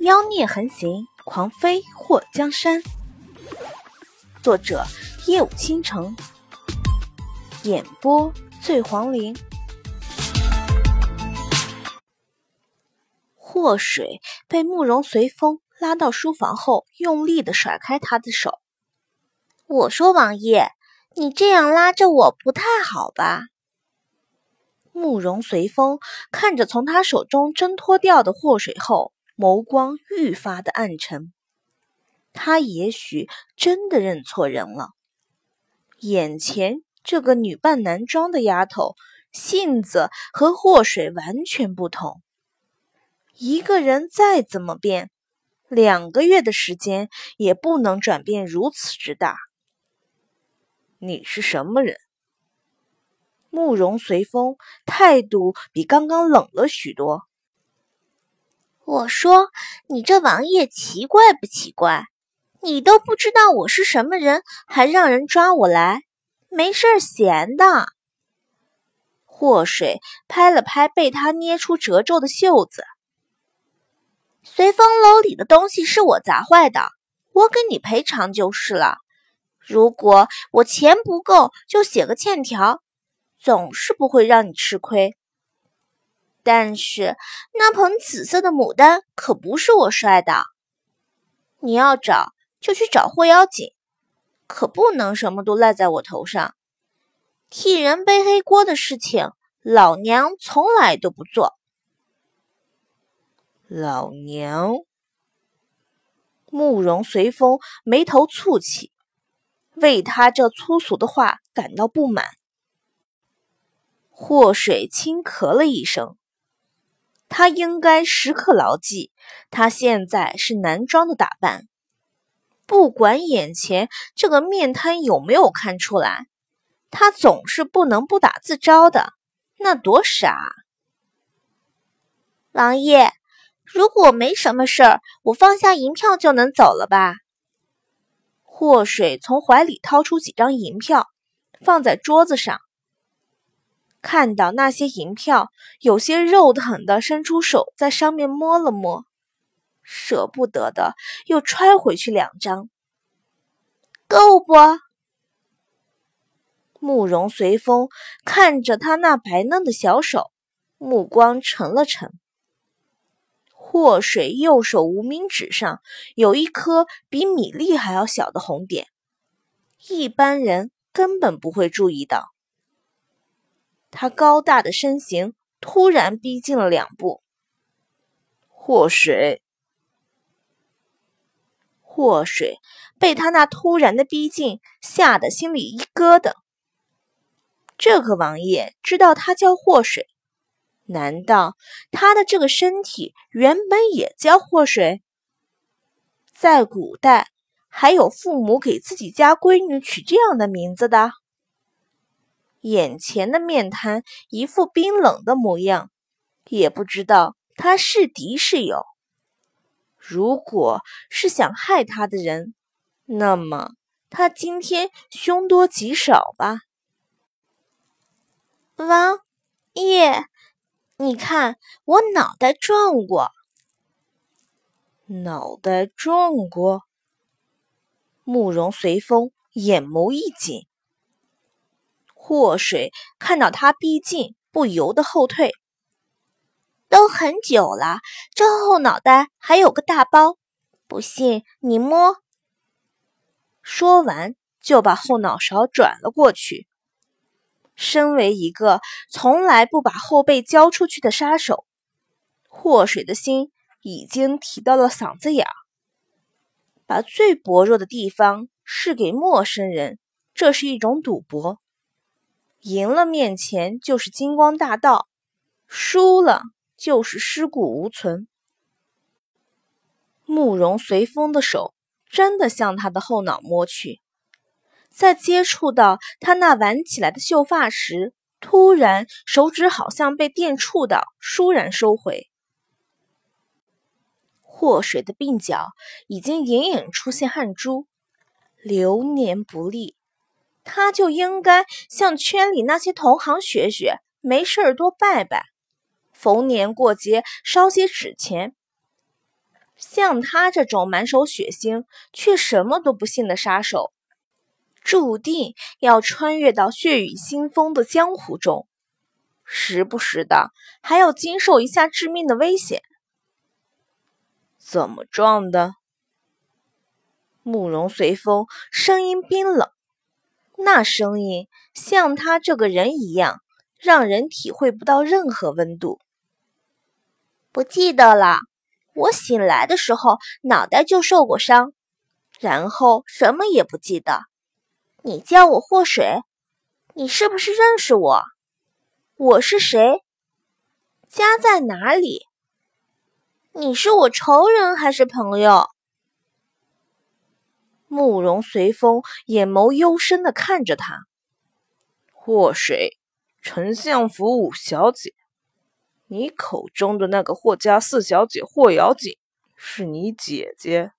妖孽横行，狂飞祸江山。作者：夜舞倾城，演播：醉黄林。祸水被慕容随风拉到书房后，用力的甩开他的手。我说：“王爷，你这样拉着我不太好吧？”慕容随风看着从他手中挣脱掉的祸水后。眸光愈发的暗沉，他也许真的认错人了。眼前这个女扮男装的丫头，性子和祸水完全不同。一个人再怎么变，两个月的时间也不能转变如此之大。你是什么人？慕容随风态度比刚刚冷了许多。我说：“你这王爷奇怪不奇怪？你都不知道我是什么人，还让人抓我来，没事闲的。”祸水拍了拍被他捏出褶皱的袖子。随风楼里的东西是我砸坏的，我给你赔偿就是了。如果我钱不够，就写个欠条，总是不会让你吃亏。但是那盆紫色的牡丹可不是我摔的，你要找就去找霍妖精，可不能什么都赖在我头上。替人背黑锅的事情，老娘从来都不做。老娘，慕容随风眉头蹙起，为他这粗俗的话感到不满。祸水轻咳了一声。他应该时刻牢记，他现在是男装的打扮，不管眼前这个面瘫有没有看出来，他总是不能不打自招的，那多傻！王爷，如果没什么事儿，我放下银票就能走了吧？祸水从怀里掏出几张银票，放在桌子上。看到那些银票，有些肉疼的伸出手在上面摸了摸，舍不得的又揣回去两张，够不？慕容随风看着他那白嫩的小手，目光沉了沉。祸水右手无名指上有一颗比米粒还要小的红点，一般人根本不会注意到。他高大的身形突然逼近了两步，祸水，祸水被他那突然的逼近吓得心里一咯噔。这个王爷知道他叫祸水，难道他的这个身体原本也叫祸水？在古代，还有父母给自己家闺女取这样的名字的？眼前的面瘫一副冰冷的模样，也不知道他是敌是友。如果是想害他的人，那么他今天凶多吉少吧。王爷，你看我脑袋撞过，脑袋撞过。慕容随风眼眸一紧。祸水看到他逼近，不由得后退。都很久了，这后脑袋还有个大包，不信你摸。说完，就把后脑勺转了过去。身为一个从来不把后背交出去的杀手，祸水的心已经提到了嗓子眼儿。把最薄弱的地方示给陌生人，这是一种赌博。赢了，面前就是金光大道；输了，就是尸骨无存。慕容随风的手真的向他的后脑摸去，在接触到他那挽起来的秀发时，突然手指好像被电触到，倏然收回。祸水的鬓角已经隐隐出现汗珠，流年不利。他就应该向圈里那些同行学学，没事儿多拜拜，逢年过节烧些纸钱。像他这种满手血腥却什么都不信的杀手，注定要穿越到血雨腥风的江湖中，时不时的还要经受一下致命的危险。怎么撞的？慕容随风声音冰冷，那声音像他这个人一样，让人体会不到任何温度。不记得了。我醒来的时候，脑袋就受过伤，然后什么也不记得。你叫我祸水，你是不是认识我？我是谁？家在哪里？你是我仇人还是朋友？慕容随风眼眸幽深的看着他。祸水，丞相府五小姐。你口中的那个霍家四小姐霍瑶锦是你姐姐？